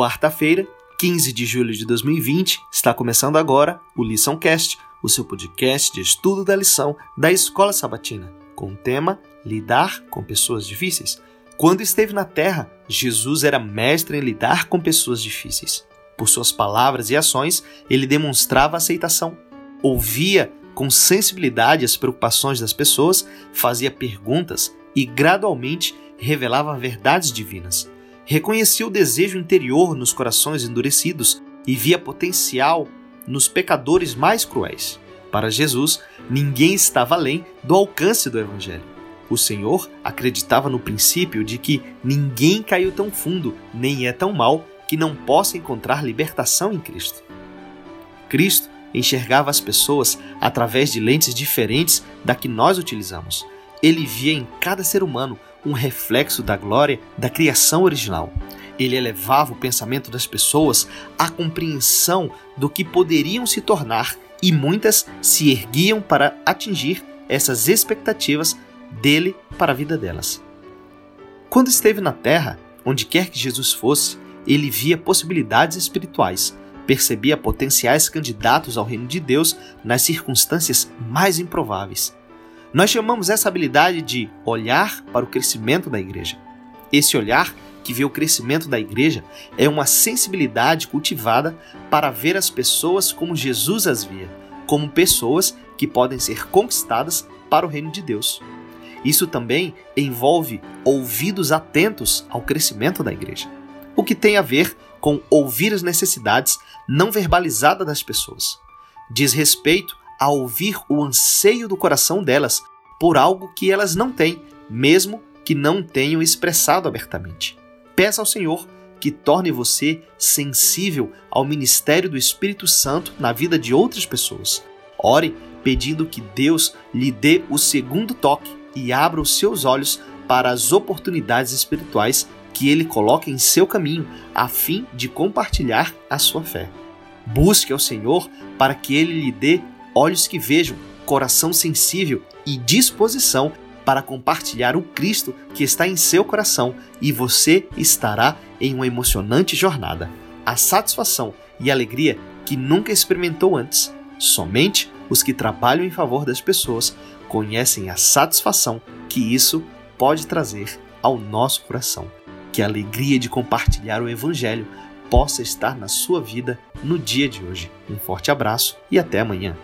quarta-feira, 15 de julho de 2020, está começando agora o Lição Cast, o seu podcast de estudo da lição da Escola Sabatina, com o tema Lidar com pessoas difíceis. Quando esteve na Terra, Jesus era mestre em lidar com pessoas difíceis. Por suas palavras e ações, ele demonstrava aceitação, ouvia com sensibilidade as preocupações das pessoas, fazia perguntas e gradualmente revelava verdades divinas. Reconhecia o desejo interior nos corações endurecidos e via potencial nos pecadores mais cruéis. Para Jesus, ninguém estava além do alcance do Evangelho. O Senhor acreditava no princípio de que ninguém caiu tão fundo, nem é tão mal, que não possa encontrar libertação em Cristo. Cristo enxergava as pessoas através de lentes diferentes da que nós utilizamos. Ele via em cada ser humano um reflexo da glória da criação original. Ele elevava o pensamento das pessoas à compreensão do que poderiam se tornar e muitas se erguiam para atingir essas expectativas dele para a vida delas. Quando esteve na terra, onde quer que Jesus fosse, ele via possibilidades espirituais, percebia potenciais candidatos ao reino de Deus nas circunstâncias mais improváveis. Nós chamamos essa habilidade de olhar para o crescimento da igreja. Esse olhar que vê o crescimento da igreja é uma sensibilidade cultivada para ver as pessoas como Jesus as via, como pessoas que podem ser conquistadas para o reino de Deus. Isso também envolve ouvidos atentos ao crescimento da igreja, o que tem a ver com ouvir as necessidades não verbalizadas das pessoas. Diz respeito a ouvir o anseio do coração delas por algo que elas não têm, mesmo que não tenham expressado abertamente. Peça ao Senhor que torne você sensível ao ministério do Espírito Santo na vida de outras pessoas. Ore pedindo que Deus lhe dê o segundo toque e abra os seus olhos para as oportunidades espirituais que ele coloca em seu caminho, a fim de compartilhar a sua fé. Busque ao Senhor para que ele lhe dê olhos que vejam, coração sensível e disposição para compartilhar o Cristo que está em seu coração e você estará em uma emocionante jornada. A satisfação e alegria que nunca experimentou antes. Somente os que trabalham em favor das pessoas conhecem a satisfação que isso pode trazer ao nosso coração. Que a alegria de compartilhar o Evangelho possa estar na sua vida no dia de hoje. Um forte abraço e até amanhã.